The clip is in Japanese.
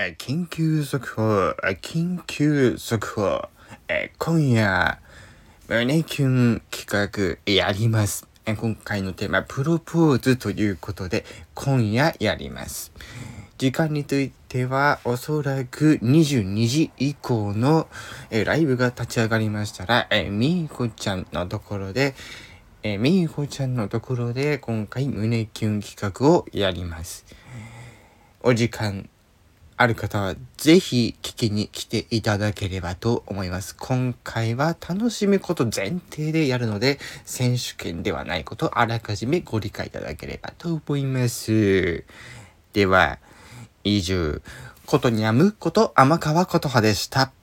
え緊急速報、緊急速報、え今夜、胸キュン企画やります。今回のテーマ、プロポーズということで、今夜やります。時間については、おそらく22時以降の、えライブが立ち上がりましたら、えみーこちゃんのところで、えみーこちゃんのところで、今回胸キュン企画をやります。お時間ある方はぜひ聞きに来ていただければと思います。今回は楽しむこと前提でやるので、選手権ではないことをあらかじめご理解いただければと思います。では、以上、ことにゃむこと天川琴葉でした。